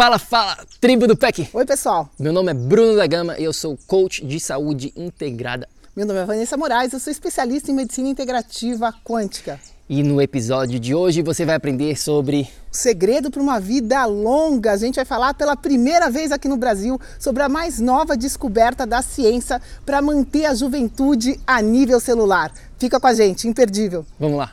Fala, fala, tribo do PEC! Oi, pessoal. Meu nome é Bruno da Gama e eu sou coach de saúde integrada. Meu nome é Vanessa Moraes, eu sou especialista em medicina integrativa quântica. E no episódio de hoje você vai aprender sobre O segredo para uma vida longa. A gente vai falar pela primeira vez aqui no Brasil sobre a mais nova descoberta da ciência para manter a juventude a nível celular. Fica com a gente, imperdível. Vamos lá.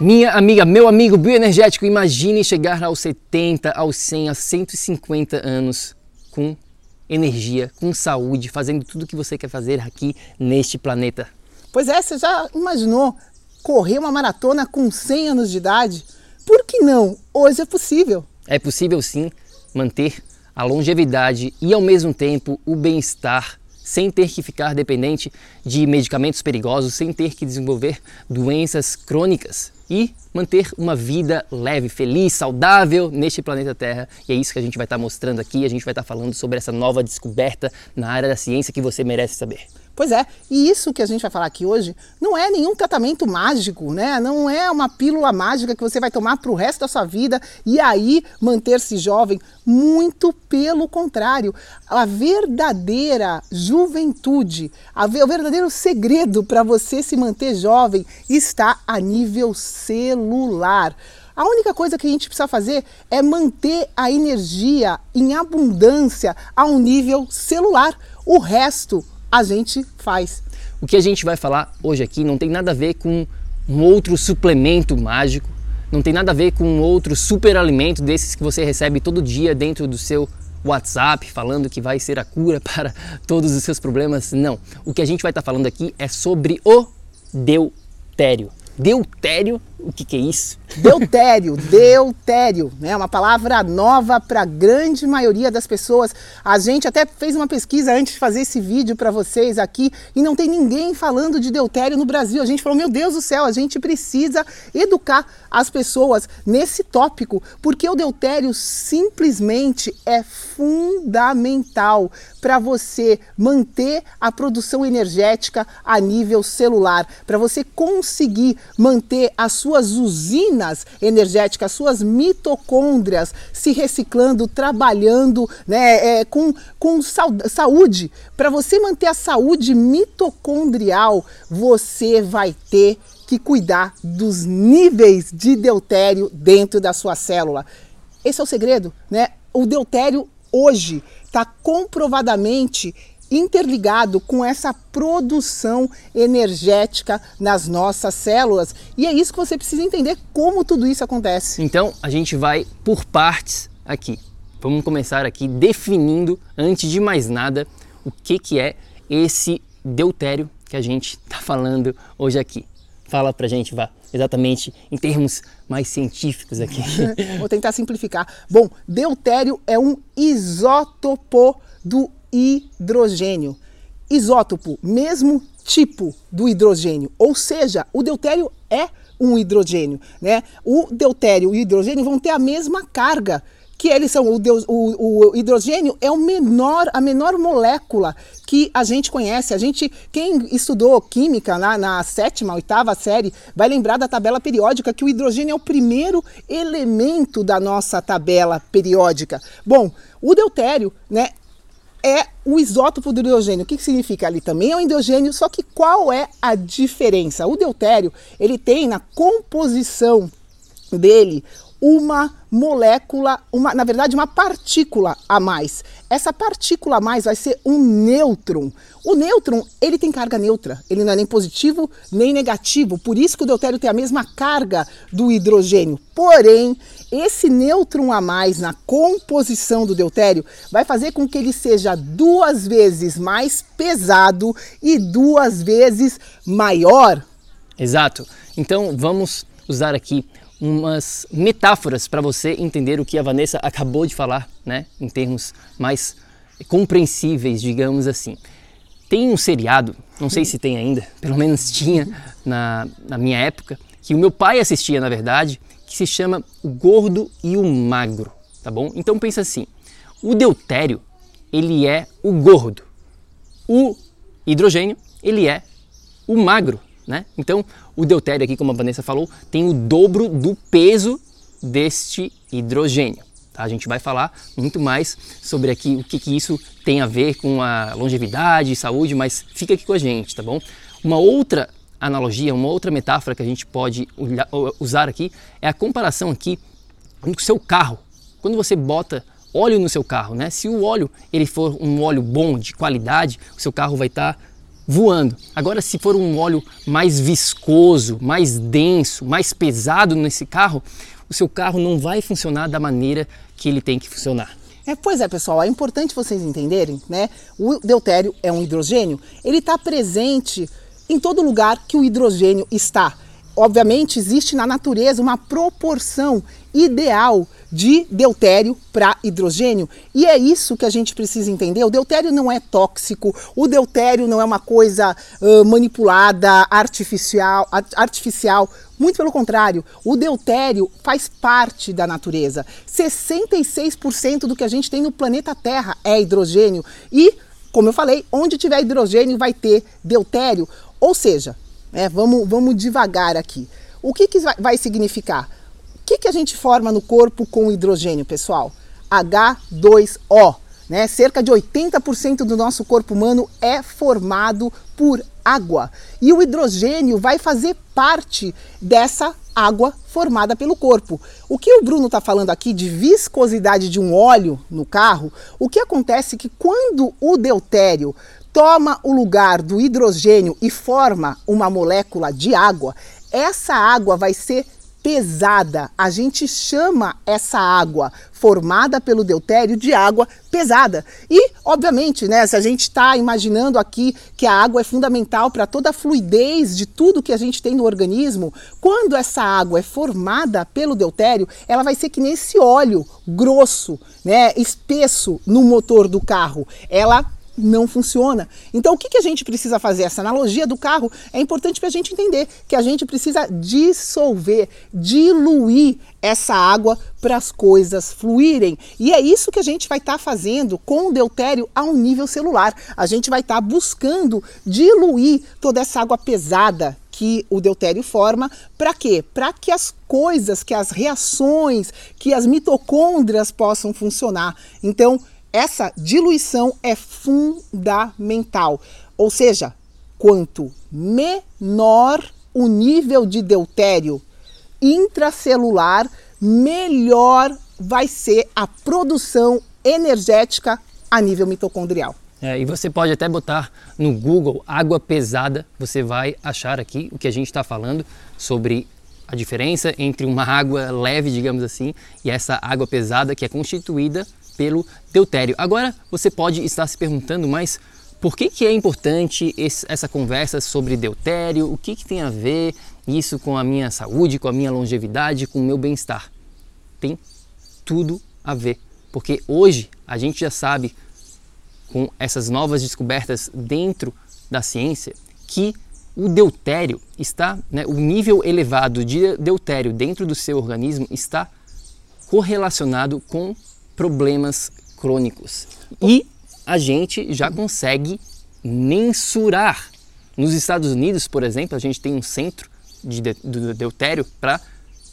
Minha amiga, meu amigo bioenergético, imagine chegar aos 70, aos 100, aos 150 anos com energia, com saúde, fazendo tudo o que você quer fazer aqui neste planeta. Pois é, você já imaginou correr uma maratona com 100 anos de idade? Por que não? Hoje é possível. É possível sim manter a longevidade e ao mesmo tempo o bem-estar sem ter que ficar dependente de medicamentos perigosos, sem ter que desenvolver doenças crônicas e manter uma vida leve, feliz, saudável neste planeta Terra. E é isso que a gente vai estar mostrando aqui, a gente vai estar falando sobre essa nova descoberta na área da ciência que você merece saber. Pois é, e isso que a gente vai falar aqui hoje não é nenhum tratamento mágico, né? Não é uma pílula mágica que você vai tomar para o resto da sua vida e aí manter-se jovem. Muito pelo contrário, a verdadeira juventude, a o verdadeiro segredo para você se manter jovem está a nível celular. A única coisa que a gente precisa fazer é manter a energia em abundância a um nível celular. O resto a gente faz. O que a gente vai falar hoje aqui não tem nada a ver com um outro suplemento mágico, não tem nada a ver com um outro superalimento desses que você recebe todo dia dentro do seu WhatsApp, falando que vai ser a cura para todos os seus problemas. Não. O que a gente vai estar falando aqui é sobre o deutério. Deutério, o que, que é isso? Deutério, deutério, né? Uma palavra nova para a grande maioria das pessoas. A gente até fez uma pesquisa antes de fazer esse vídeo para vocês aqui e não tem ninguém falando de deutério no Brasil. A gente falou, meu Deus do céu, a gente precisa educar as pessoas nesse tópico, porque o deutério simplesmente é fundamental para você manter a produção energética a nível celular, para você conseguir manter as suas usinas energéticas, suas mitocôndrias se reciclando, trabalhando né, é, com, com saúde. Para você manter a saúde mitocondrial, você vai ter que cuidar dos níveis de deutério dentro da sua célula. Esse é o segredo, né? O deutério hoje está comprovadamente interligado com essa produção energética nas nossas células. E é isso que você precisa entender como tudo isso acontece. Então a gente vai por partes aqui. Vamos começar aqui definindo, antes de mais nada, o que, que é esse deutério que a gente está falando hoje aqui. Fala pra gente, vá, exatamente em termos mais científicos aqui. Vou tentar simplificar. Bom, deutério é um isótopo do hidrogênio. Isótopo, mesmo tipo do hidrogênio, ou seja, o deutério é um hidrogênio, né? O deutério e o hidrogênio vão ter a mesma carga que eles são o, deus, o, o, hidrogênio é o menor, a menor molécula que a gente conhece. A gente, quem estudou química na, na sétima, oitava série, vai lembrar da tabela periódica que o hidrogênio é o primeiro elemento da nossa tabela periódica. Bom, o deutério, né, é o isótopo do hidrogênio. O que, que significa? Ali também é um hidrogênio, só que qual é a diferença? O deutério, ele tem na composição dele uma molécula, uma, na verdade, uma partícula a mais. Essa partícula a mais vai ser um nêutron. O nêutron, ele tem carga neutra, ele não é nem positivo nem negativo, por isso que o deutério tem a mesma carga do hidrogênio. Porém, esse nêutron a mais na composição do deutério vai fazer com que ele seja duas vezes mais pesado e duas vezes maior. Exato. Então, vamos usar aqui umas metáforas para você entender o que a Vanessa acabou de falar, né, em termos mais compreensíveis, digamos assim. Tem um seriado, não sei se tem ainda, pelo menos tinha na, na minha época, que o meu pai assistia, na verdade, que se chama O Gordo e o Magro, tá bom? Então pensa assim, o deutério, ele é o gordo, o hidrogênio, ele é o magro, né? Então, o deutério aqui, como a Vanessa falou, tem o dobro do peso deste hidrogênio. Tá? A gente vai falar muito mais sobre aqui o que, que isso tem a ver com a longevidade saúde, mas fica aqui com a gente, tá bom? Uma outra analogia, uma outra metáfora que a gente pode usar aqui é a comparação aqui com o seu carro. Quando você bota óleo no seu carro, né? Se o óleo ele for um óleo bom, de qualidade, o seu carro vai estar tá voando. Agora, se for um óleo mais viscoso, mais denso, mais pesado nesse carro, o seu carro não vai funcionar da maneira que ele tem que funcionar. É, pois é, pessoal, é importante vocês entenderem, né? O deutério é um hidrogênio, ele está presente em todo lugar que o hidrogênio está. Obviamente, existe na natureza uma proporção ideal de deutério para hidrogênio. E é isso que a gente precisa entender. O deutério não é tóxico, o deutério não é uma coisa uh, manipulada, artificial, artificial. Muito pelo contrário, o deutério faz parte da natureza. 66% do que a gente tem no planeta Terra é hidrogênio. E, como eu falei, onde tiver hidrogênio vai ter deutério. Ou seja, é, vamos, vamos devagar aqui. O que, que vai significar? que, que a gente forma no corpo com hidrogênio, pessoal? H2O. Né? Cerca de 80% do nosso corpo humano é formado por água. E o hidrogênio vai fazer parte dessa água formada pelo corpo. O que o Bruno está falando aqui de viscosidade de um óleo no carro, o que acontece é que quando o deutério toma o lugar do hidrogênio e forma uma molécula de água, essa água vai ser pesada. A gente chama essa água formada pelo deutério de água pesada. E, obviamente, né, se a gente está imaginando aqui que a água é fundamental para toda a fluidez de tudo que a gente tem no organismo, quando essa água é formada pelo deutério, ela vai ser que nesse óleo grosso, né, espesso no motor do carro. Ela não funciona. Então, o que, que a gente precisa fazer? Essa analogia do carro é importante para a gente entender que a gente precisa dissolver, diluir essa água para as coisas fluírem. E é isso que a gente vai estar tá fazendo com o deutério a um nível celular. A gente vai estar tá buscando diluir toda essa água pesada que o deutério forma, para quê? Para que as coisas, que as reações, que as mitocôndrias possam funcionar. Então, essa diluição é fundamental. Ou seja, quanto menor o nível de deutério intracelular, melhor vai ser a produção energética a nível mitocondrial. É, e você pode até botar no Google água pesada, você vai achar aqui o que a gente está falando sobre a diferença entre uma água leve, digamos assim, e essa água pesada que é constituída pelo deutério. Agora você pode estar se perguntando, mas por que, que é importante esse, essa conversa sobre deutério? O que, que tem a ver isso com a minha saúde, com a minha longevidade, com o meu bem-estar? Tem tudo a ver, porque hoje a gente já sabe, com essas novas descobertas dentro da ciência, que o deutério está, né, o nível elevado de deutério dentro do seu organismo está correlacionado com problemas crônicos. E a gente já consegue mensurar. Nos Estados Unidos, por exemplo, a gente tem um centro de, de, do deutério para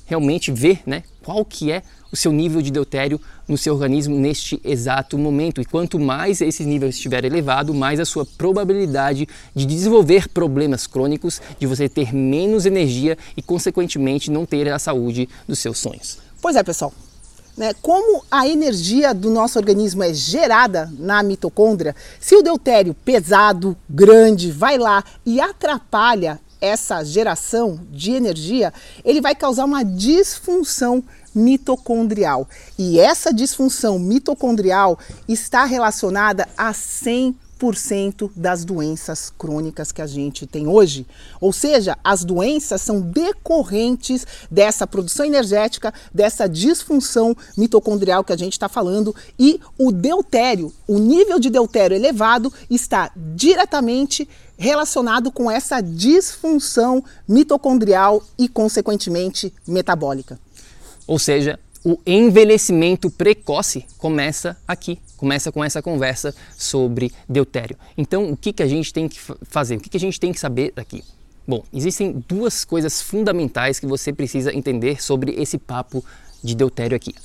realmente ver né, qual que é o seu nível de deutério no seu organismo neste exato momento. E quanto mais esse nível estiver elevado, mais a sua probabilidade de desenvolver problemas crônicos, de você ter menos energia e, consequentemente, não ter a saúde dos seus sonhos. Pois é, pessoal. Né, como a energia do nosso organismo é gerada na mitocôndria, se o deutério pesado, grande, vai lá e atrapalha essa geração de energia, ele vai causar uma disfunção mitocondrial. E essa disfunção mitocondrial está relacionada a 100 das doenças crônicas que a gente tem hoje. Ou seja, as doenças são decorrentes dessa produção energética, dessa disfunção mitocondrial que a gente está falando, e o deutério, o nível de deutério elevado, está diretamente relacionado com essa disfunção mitocondrial e, consequentemente, metabólica. Ou seja, o envelhecimento precoce começa aqui, começa com essa conversa sobre deutério. Então, o que, que a gente tem que fazer? O que, que a gente tem que saber aqui? Bom, existem duas coisas fundamentais que você precisa entender sobre esse papo de deutério aqui.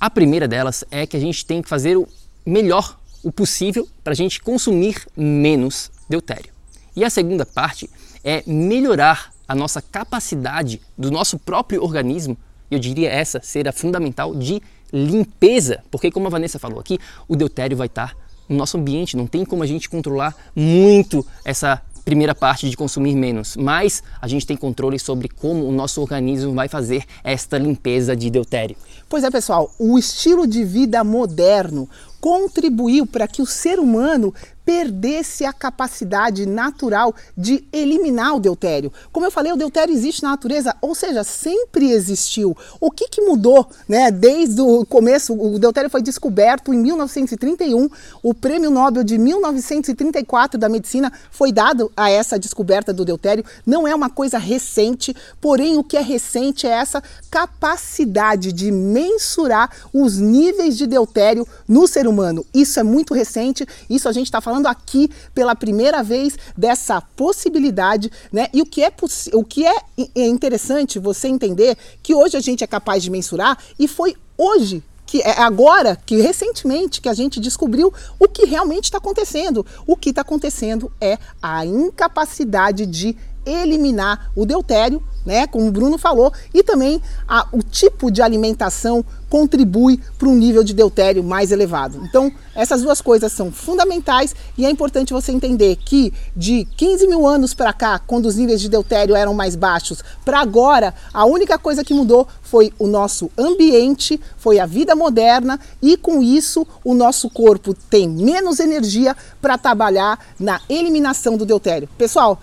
A primeira delas é que a gente tem que fazer o melhor o possível para a gente consumir menos deutério. E a segunda parte é melhorar a nossa capacidade do nosso próprio organismo eu diria essa ser a fundamental de limpeza, porque como a Vanessa falou aqui, o deutério vai estar no nosso ambiente, não tem como a gente controlar muito essa primeira parte de consumir menos, mas a gente tem controle sobre como o nosso organismo vai fazer esta limpeza de deutério. Pois é, pessoal, o estilo de vida moderno contribuiu para que o ser humano perdesse a capacidade natural de eliminar o deutério. Como eu falei, o deutério existe na natureza, ou seja, sempre existiu. O que, que mudou, né? Desde o começo, o deutério foi descoberto em 1931. O Prêmio Nobel de 1934 da medicina foi dado a essa descoberta do deutério. Não é uma coisa recente, porém o que é recente é essa capacidade de mensurar os níveis de deutério no ser humano. Isso é muito recente. Isso a gente está falando falando aqui pela primeira vez dessa possibilidade, né? E o que é, o que é interessante você entender que hoje a gente é capaz de mensurar e foi hoje que é agora, que recentemente, que a gente descobriu o que realmente está acontecendo. O que está acontecendo é a incapacidade de eliminar o deutério, né, como o Bruno falou, e também a, o tipo de alimentação contribui para um nível de deutério mais elevado. Então, essas duas coisas são fundamentais e é importante você entender que de 15 mil anos para cá, quando os níveis de deutério eram mais baixos, para agora, a única coisa que mudou foi o nosso ambiente, foi a vida moderna e com isso o nosso corpo tem menos energia para trabalhar na eliminação do deutério. Pessoal,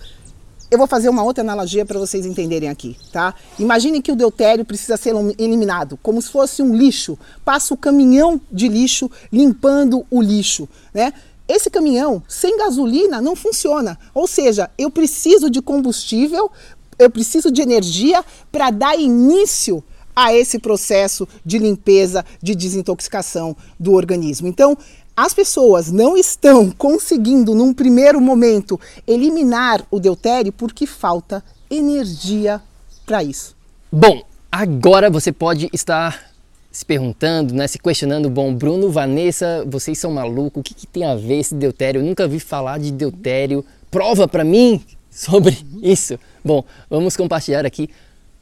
eu vou fazer uma outra analogia para vocês entenderem aqui, tá? Imagine que o deutério precisa ser eliminado, como se fosse um lixo. Passa o caminhão de lixo limpando o lixo, né? Esse caminhão sem gasolina não funciona. Ou seja, eu preciso de combustível, eu preciso de energia para dar início a esse processo de limpeza, de desintoxicação do organismo. Então, as pessoas não estão conseguindo, num primeiro momento, eliminar o deutério porque falta energia para isso. Bom, agora você pode estar se perguntando, né, se questionando, bom, Bruno, Vanessa, vocês são malucos, o que, que tem a ver esse deutério? Eu nunca vi falar de deutério. Prova para mim sobre isso. Bom, vamos compartilhar aqui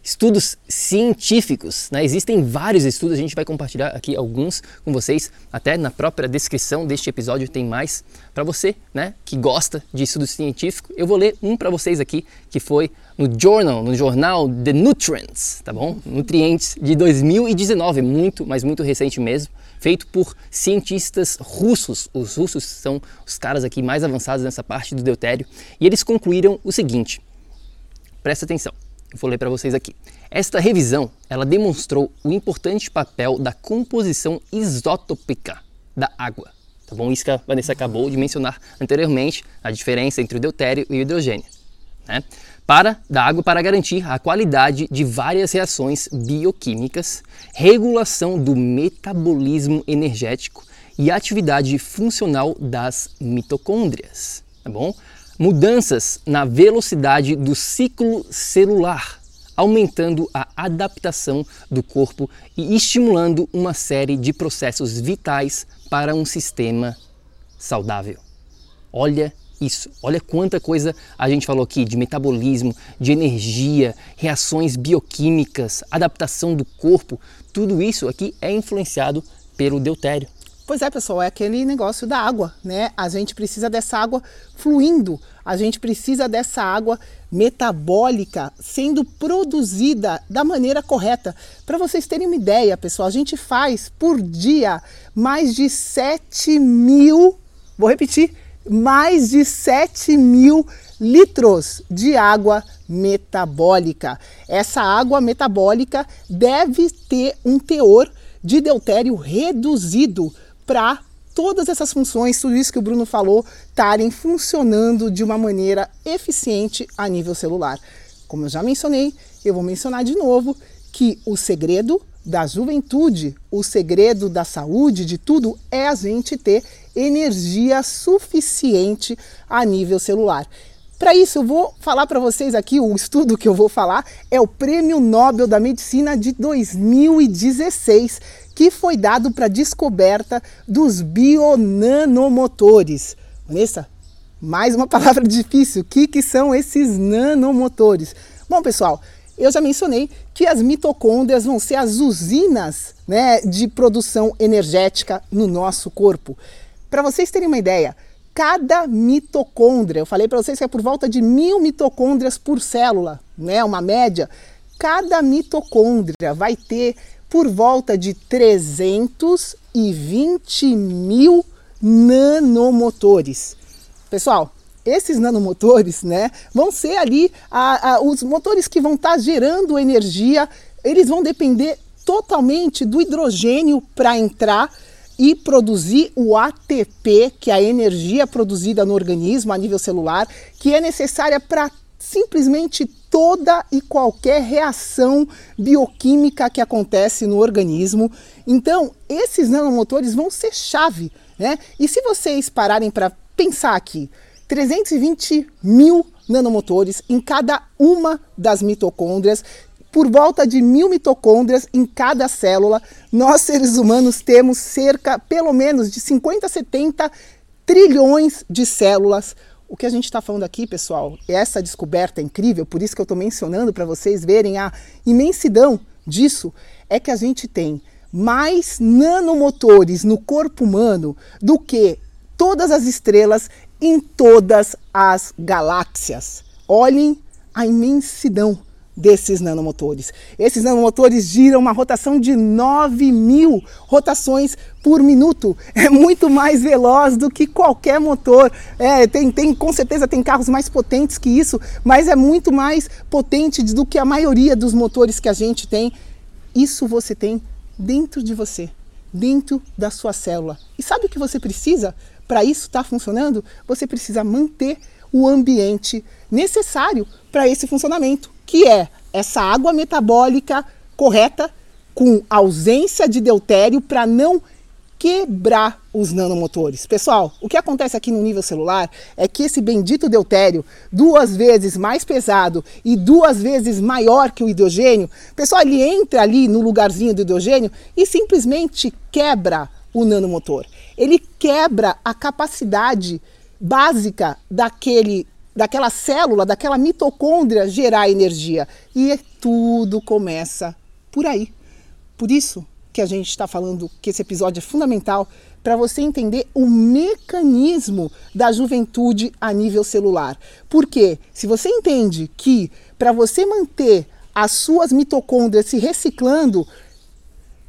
estudos científicos. Né? Existem vários estudos, a gente vai compartilhar aqui alguns com vocês, até na própria descrição deste episódio tem mais para você né, que gosta de estudo científico. Eu vou ler um para vocês aqui que foi no Journal, no jornal The Nutrients, tá bom? Nutrientes de 2019, muito, mas muito recente mesmo, feito por cientistas russos. Os russos são os caras aqui mais avançados nessa parte do deutério e eles concluíram o seguinte. Presta atenção. Vou ler para vocês aqui. Esta revisão, ela demonstrou o importante papel da composição isotópica da água. Tá bom? Isso que a Vanessa acabou de mencionar anteriormente, a diferença entre o deutério e o hidrogênio. Né? para da água para garantir a qualidade de várias reações bioquímicas, regulação do metabolismo energético e atividade funcional das mitocôndrias, tá bom? Mudanças na velocidade do ciclo celular, aumentando a adaptação do corpo e estimulando uma série de processos vitais para um sistema saudável. Olha isso. Olha quanta coisa a gente falou aqui de metabolismo, de energia, reações bioquímicas, adaptação do corpo. Tudo isso aqui é influenciado pelo deutério. Pois é, pessoal, é aquele negócio da água, né? A gente precisa dessa água fluindo, a gente precisa dessa água metabólica sendo produzida da maneira correta. Para vocês terem uma ideia, pessoal, a gente faz por dia mais de 7 mil, vou repetir, mais de 7 mil litros de água metabólica. Essa água metabólica deve ter um teor de deutério reduzido para todas essas funções, tudo isso que o Bruno falou, estarem funcionando de uma maneira eficiente a nível celular. Como eu já mencionei, eu vou mencionar de novo que o segredo da juventude, o segredo da saúde, de tudo, é a gente ter energia suficiente a nível celular. Para isso, eu vou falar para vocês aqui, o estudo que eu vou falar é o Prêmio Nobel da Medicina de 2016, que foi dado para a descoberta dos bionanomotores. Vanessa, mais uma palavra difícil. O que, que são esses nanomotores? Bom, pessoal, eu já mencionei que as mitocôndrias vão ser as usinas né, de produção energética no nosso corpo. Para vocês terem uma ideia, cada mitocôndria, eu falei para vocês que é por volta de mil mitocôndrias por célula, né, uma média. Cada mitocôndria vai ter por volta de 320 mil nanomotores. Pessoal, esses nanomotores, né, vão ser ali a, a, os motores que vão estar tá gerando energia. Eles vão depender totalmente do hidrogênio para entrar e produzir o ATP, que é a energia produzida no organismo a nível celular, que é necessária para simplesmente toda e qualquer reação bioquímica que acontece no organismo. Então, esses nanomotores vão ser chave, né? E se vocês pararem para pensar aqui, 320 mil nanomotores em cada uma das mitocôndrias, por volta de mil mitocôndrias em cada célula. Nós, seres humanos, temos cerca, pelo menos, de 50 a 70 trilhões de células. O que a gente está falando aqui, pessoal, essa descoberta é incrível, por isso que eu estou mencionando para vocês verem a imensidão disso, é que a gente tem mais nanomotores no corpo humano do que todas as estrelas em todas as galáxias. Olhem a imensidão desses nanomotores. Esses nanomotores giram uma rotação de 9 mil rotações por minuto. É muito mais veloz do que qualquer motor. É, tem, tem, com certeza tem carros mais potentes que isso, mas é muito mais potente do que a maioria dos motores que a gente tem. Isso você tem dentro de você, dentro da sua célula. E sabe o que você precisa? para isso estar tá funcionando, você precisa manter o ambiente necessário para esse funcionamento, que é essa água metabólica correta com ausência de deutério para não quebrar os nanomotores. Pessoal, o que acontece aqui no nível celular é que esse bendito deutério, duas vezes mais pesado e duas vezes maior que o hidrogênio, pessoal, ele entra ali no lugarzinho do hidrogênio e simplesmente quebra o nanomotor. Ele quebra a capacidade básica daquele, daquela célula, daquela mitocôndria gerar energia. E tudo começa por aí. Por isso que a gente está falando que esse episódio é fundamental para você entender o mecanismo da juventude a nível celular. Porque se você entende que para você manter as suas mitocôndrias se reciclando,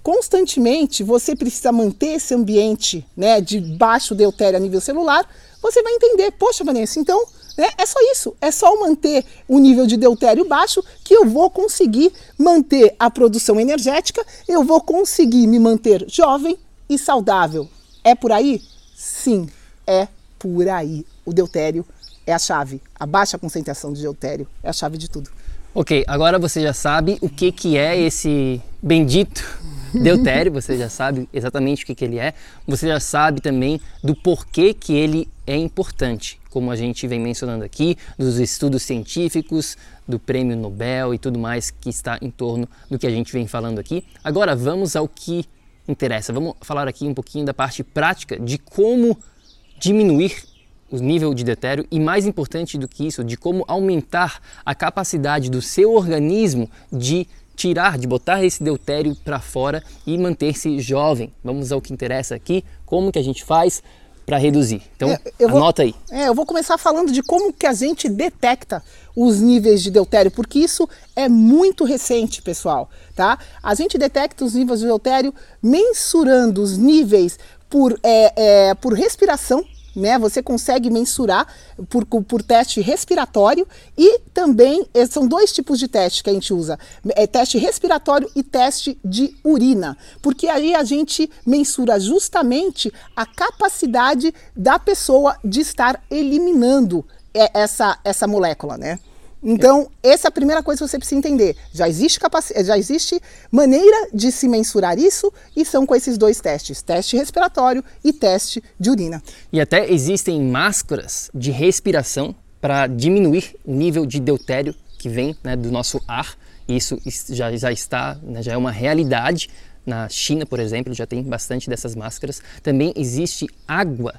constantemente você precisa manter esse ambiente né, de baixo deutério a nível celular, você vai entender, poxa Vanessa, então né, é só isso, é só manter o nível de deutério baixo que eu vou conseguir manter a produção energética, eu vou conseguir me manter jovem e saudável. É por aí? Sim, é por aí. O deutério é a chave. A baixa concentração de deutério é a chave de tudo. Ok, agora você já sabe o que, que é esse bendito deutério, você já sabe exatamente o que, que ele é, você já sabe também do porquê que ele é importante, como a gente vem mencionando aqui, dos estudos científicos, do prêmio Nobel e tudo mais que está em torno do que a gente vem falando aqui. Agora vamos ao que interessa, vamos falar aqui um pouquinho da parte prática de como diminuir o nível de deutério e mais importante do que isso, de como aumentar a capacidade do seu organismo de tirar, de botar esse deutério para fora e manter-se jovem. Vamos ao que interessa aqui, como que a gente faz para reduzir. Então, é, anota aí. É, eu vou começar falando de como que a gente detecta os níveis de deutério, porque isso é muito recente, pessoal, tá? A gente detecta os níveis de deutério mensurando os níveis por, é, é, por respiração, né? Você consegue mensurar por, por teste respiratório e também eh, são dois tipos de teste que a gente usa: é teste respiratório e teste de urina, porque aí a gente mensura justamente a capacidade da pessoa de estar eliminando eh, essa, essa molécula, né? Então, essa é a primeira coisa que você precisa entender. Já existe, capac... já existe maneira de se mensurar isso e são com esses dois testes: teste respiratório e teste de urina. E até existem máscaras de respiração para diminuir o nível de deutério que vem né, do nosso ar. Isso já, já está, né, já é uma realidade. Na China, por exemplo, já tem bastante dessas máscaras. Também existe água,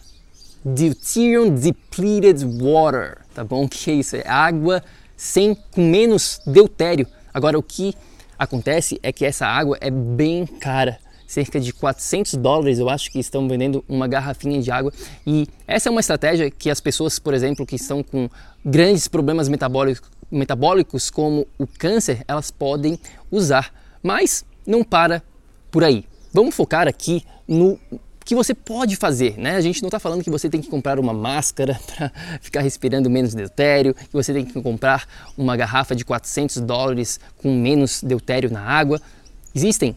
deuterium depleted water, tá bom? O que é isso? É água sem com menos deutério. Agora o que acontece é que essa água é bem cara, cerca de 400 dólares eu acho que estão vendendo uma garrafinha de água e essa é uma estratégia que as pessoas, por exemplo, que estão com grandes problemas metabólicos, metabólicos como o câncer, elas podem usar, mas não para por aí. Vamos focar aqui no que você pode fazer, né? A gente não está falando que você tem que comprar uma máscara para ficar respirando menos deutério, que você tem que comprar uma garrafa de 400 dólares com menos deutério na água. Existem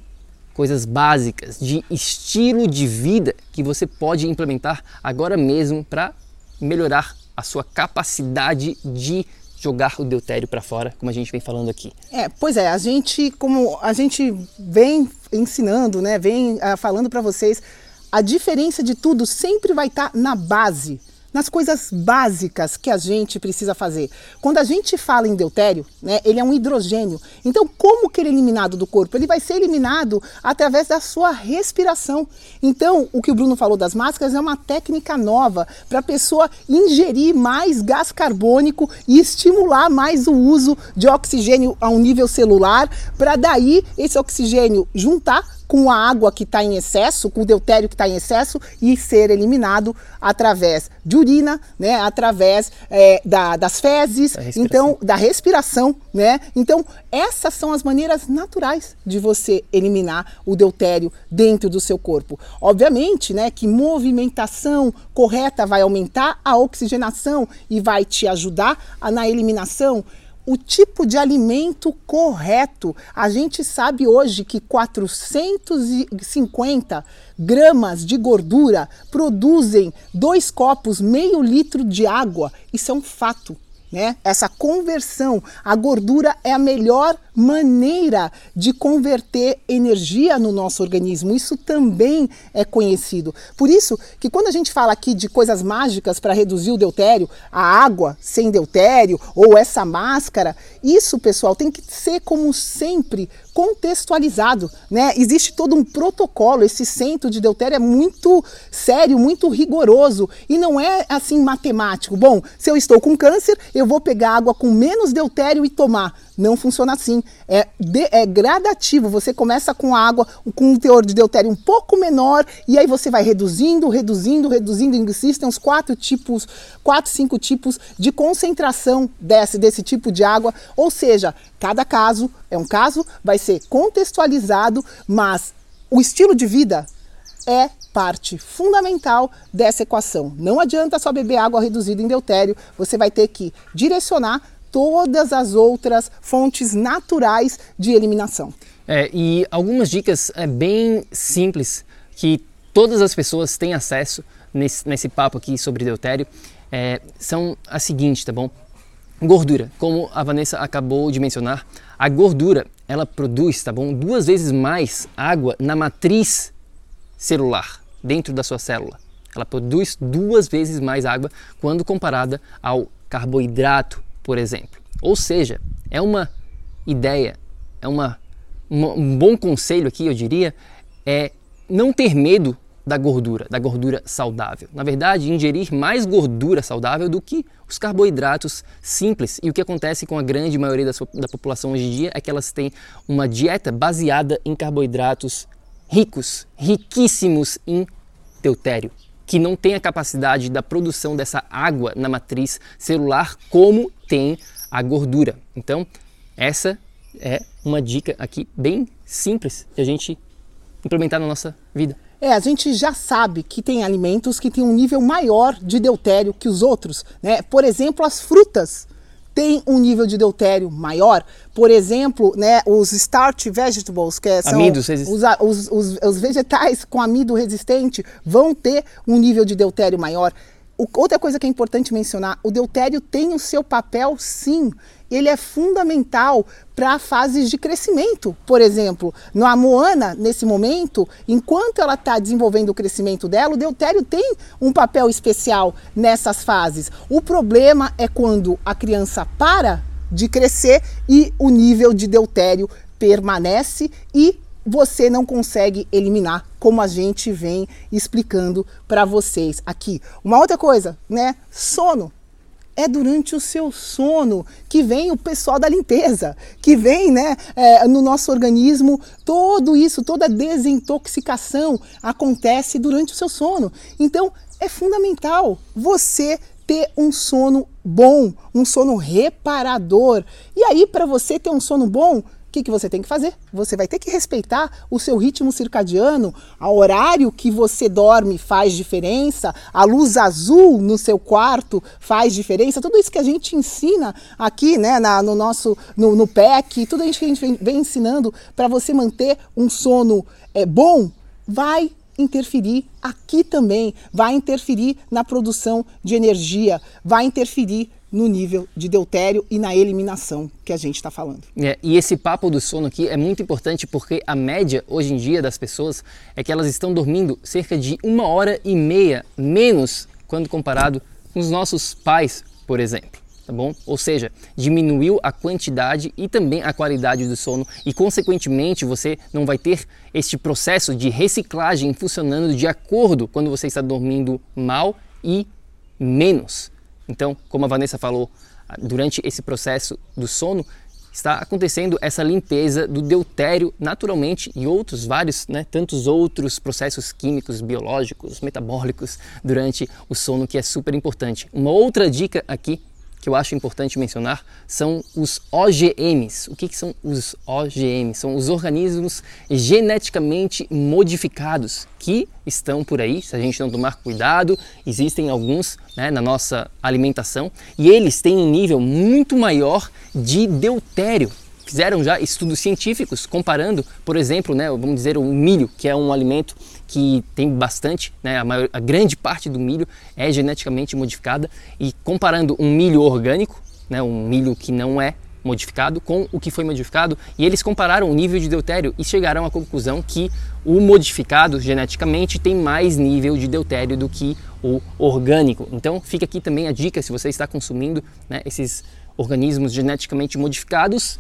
coisas básicas de estilo de vida que você pode implementar agora mesmo para melhorar a sua capacidade de jogar o deutério para fora, como a gente vem falando aqui. É, pois é, a gente como a gente vem ensinando, né, vem uh, falando para vocês a diferença de tudo sempre vai estar tá na base, nas coisas básicas que a gente precisa fazer. Quando a gente fala em deutério, né, ele é um hidrogênio. Então, como que ele é eliminado do corpo? Ele vai ser eliminado através da sua respiração. Então, o que o Bruno falou das máscaras é uma técnica nova para a pessoa ingerir mais gás carbônico e estimular mais o uso de oxigênio a um nível celular, para daí esse oxigênio juntar com a água que está em excesso, com o deutério que está em excesso e ser eliminado através de urina, né, através é, da, das fezes, da então da respiração, né? Então essas são as maneiras naturais de você eliminar o deutério dentro do seu corpo. Obviamente, né, que movimentação correta vai aumentar a oxigenação e vai te ajudar a, na eliminação o tipo de alimento correto. A gente sabe hoje que 450 gramas de gordura produzem dois copos, meio litro de água. Isso é um fato né? Essa conversão, a gordura é a melhor maneira de converter energia no nosso organismo. Isso também é conhecido. Por isso que quando a gente fala aqui de coisas mágicas para reduzir o deutério, a água sem deutério ou essa máscara, isso, pessoal, tem que ser como sempre contextualizado, né? Existe todo um protocolo, esse centro de deutério é muito sério, muito rigoroso e não é assim matemático. Bom, se eu estou com câncer, eu vou pegar água com menos deutério e tomar. Não funciona assim. É, de, é gradativo. Você começa com água com um teor de deutério um pouco menor e aí você vai reduzindo, reduzindo, reduzindo. Existem uns quatro tipos, quatro, cinco tipos de concentração desse, desse tipo de água. Ou seja, cada caso é um caso, vai ser contextualizado, mas o estilo de vida é parte fundamental dessa equação. Não adianta só beber água reduzida em deutério, você vai ter que direcionar todas as outras fontes naturais de eliminação. É, e algumas dicas é, bem simples que todas as pessoas têm acesso nesse, nesse papo aqui sobre deutério. é, são as seguintes, tá bom? Gordura, como a Vanessa acabou de mencionar, a gordura ela produz, tá bom, duas vezes mais água na matriz celular, dentro da sua célula. Ela produz duas vezes mais água quando comparada ao carboidrato, por exemplo. Ou seja, é uma ideia, é uma, um bom conselho aqui, eu diria, é não ter medo da gordura, da gordura saudável. Na verdade, ingerir mais gordura saudável do que os carboidratos simples. E o que acontece com a grande maioria da, da população hoje em dia é que elas têm uma dieta baseada em carboidratos ricos, riquíssimos em deutério, que não tem a capacidade da produção dessa água na matriz celular como tem a gordura. Então, essa é uma dica aqui bem simples de a gente implementar na nossa vida. É, a gente já sabe que tem alimentos que têm um nível maior de deutério que os outros, né? Por exemplo, as frutas têm um nível de deutério maior. Por exemplo, né, os starch vegetables, que são Amidos, os, os, os, os vegetais com amido resistente, vão ter um nível de deutério maior. Outra coisa que é importante mencionar, o deutério tem o seu papel sim ele é fundamental para fases de crescimento. Por exemplo, na Moana, nesse momento, enquanto ela está desenvolvendo o crescimento dela, o deutério tem um papel especial nessas fases. O problema é quando a criança para de crescer e o nível de deutério permanece e você não consegue eliminar, como a gente vem explicando para vocês aqui. Uma outra coisa, né? Sono é durante o seu sono que vem o pessoal da limpeza, que vem né, é, no nosso organismo, todo isso, toda desintoxicação acontece durante o seu sono. Então é fundamental você ter um sono bom, um sono reparador. E aí, para você ter um sono bom, o que, que você tem que fazer? Você vai ter que respeitar o seu ritmo circadiano, o horário que você dorme faz diferença, a luz azul no seu quarto faz diferença, tudo isso que a gente ensina aqui né, na, no nosso no, no PEC, tudo isso que a gente vem, vem ensinando para você manter um sono é, bom, vai interferir aqui também, vai interferir na produção de energia, vai interferir no nível de deutério e na eliminação que a gente está falando. É, e esse papo do sono aqui é muito importante porque a média hoje em dia das pessoas é que elas estão dormindo cerca de uma hora e meia menos quando comparado com os nossos pais, por exemplo. Tá bom? Ou seja, diminuiu a quantidade e também a qualidade do sono e, consequentemente, você não vai ter este processo de reciclagem funcionando de acordo quando você está dormindo mal e menos. Então, como a Vanessa falou, durante esse processo do sono, está acontecendo essa limpeza do deutério naturalmente e outros vários, né, tantos outros processos químicos, biológicos, metabólicos durante o sono que é super importante. Uma outra dica aqui que eu acho importante mencionar são os OGMs. O que, que são os OGMs? São os organismos geneticamente modificados que estão por aí, se a gente não tomar cuidado, existem alguns né, na nossa alimentação e eles têm um nível muito maior de deutério. Fizeram já estudos científicos comparando, por exemplo, né, vamos dizer, o milho, que é um alimento que tem bastante, né, a, maior, a grande parte do milho é geneticamente modificada e comparando um milho orgânico, né, um milho que não é modificado com o que foi modificado e eles compararam o nível de deutério e chegaram à conclusão que o modificado geneticamente tem mais nível de deutério do que o orgânico. Então fica aqui também a dica se você está consumindo né, esses organismos geneticamente modificados,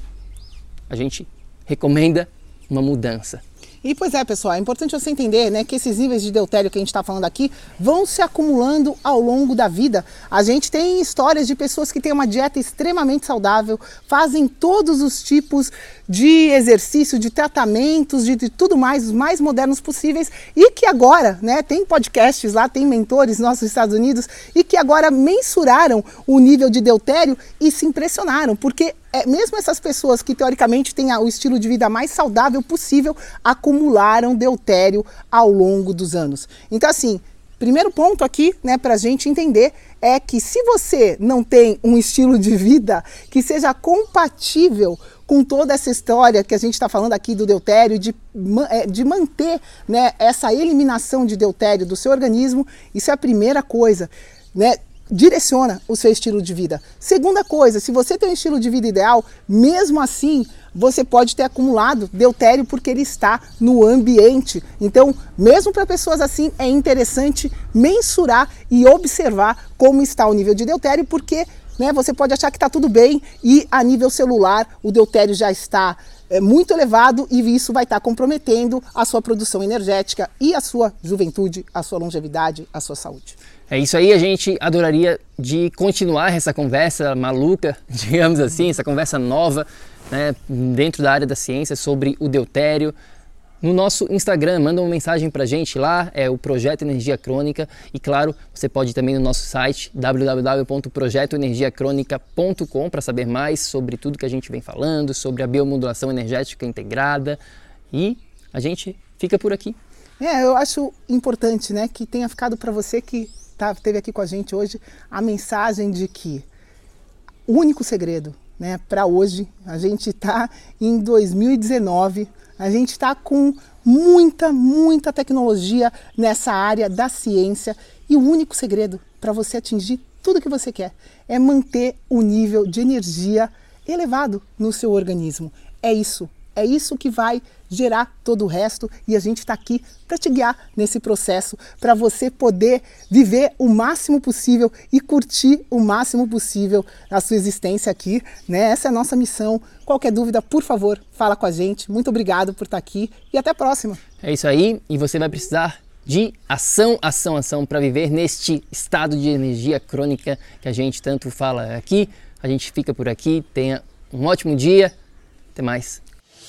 a gente recomenda uma mudança. E pois é, pessoal, é importante você entender né, que esses níveis de deutério que a gente está falando aqui vão se acumulando ao longo da vida. A gente tem histórias de pessoas que têm uma dieta extremamente saudável, fazem todos os tipos de exercício, de tratamentos, de, de tudo mais, os mais modernos possíveis, e que agora, né, tem podcasts lá, tem mentores nossos Estados Unidos, e que agora mensuraram o nível de deutério e se impressionaram, porque é, mesmo essas pessoas que teoricamente têm o estilo de vida mais saudável possível, acumularam deutério ao longo dos anos. Então, assim, primeiro ponto aqui, né, para a gente entender é que se você não tem um estilo de vida que seja compatível com toda essa história que a gente está falando aqui do deutério, de, é, de manter né, essa eliminação de deutério do seu organismo, isso é a primeira coisa. Né? Direciona o seu estilo de vida. Segunda coisa, se você tem um estilo de vida ideal, mesmo assim, você pode ter acumulado deutério porque ele está no ambiente. Então, mesmo para pessoas assim, é interessante mensurar e observar como está o nível de deutério, porque né, você pode achar que está tudo bem e a nível celular o deutério já está é, muito elevado e isso vai estar tá comprometendo a sua produção energética e a sua juventude, a sua longevidade, a sua saúde. É isso aí, a gente adoraria de continuar essa conversa maluca, digamos assim, essa conversa nova né, dentro da área da ciência sobre o deutério. No nosso Instagram, manda uma mensagem para a gente lá, é o Projeto Energia Crônica. E claro, você pode também no nosso site www.projetoenergiacronica.com para saber mais sobre tudo que a gente vem falando, sobre a biomodulação energética integrada. E a gente fica por aqui. É, eu acho importante né, que tenha ficado para você que tá, esteve aqui com a gente hoje a mensagem de que o único segredo né, para hoje. A gente está em 2019, a gente está com muita, muita tecnologia nessa área da ciência e o único segredo para você atingir tudo que você quer é manter o nível de energia elevado no seu organismo. É isso, é isso que vai gerar todo o resto e a gente está aqui para te guiar nesse processo, para você poder viver o máximo possível e curtir o máximo possível a sua existência aqui. Né? Essa é a nossa missão. Qualquer dúvida, por favor, fala com a gente. Muito obrigado por estar tá aqui e até a próxima. É isso aí, e você vai precisar de ação, ação, ação para viver neste estado de energia crônica que a gente tanto fala aqui. A gente fica por aqui, tenha um ótimo dia, até mais.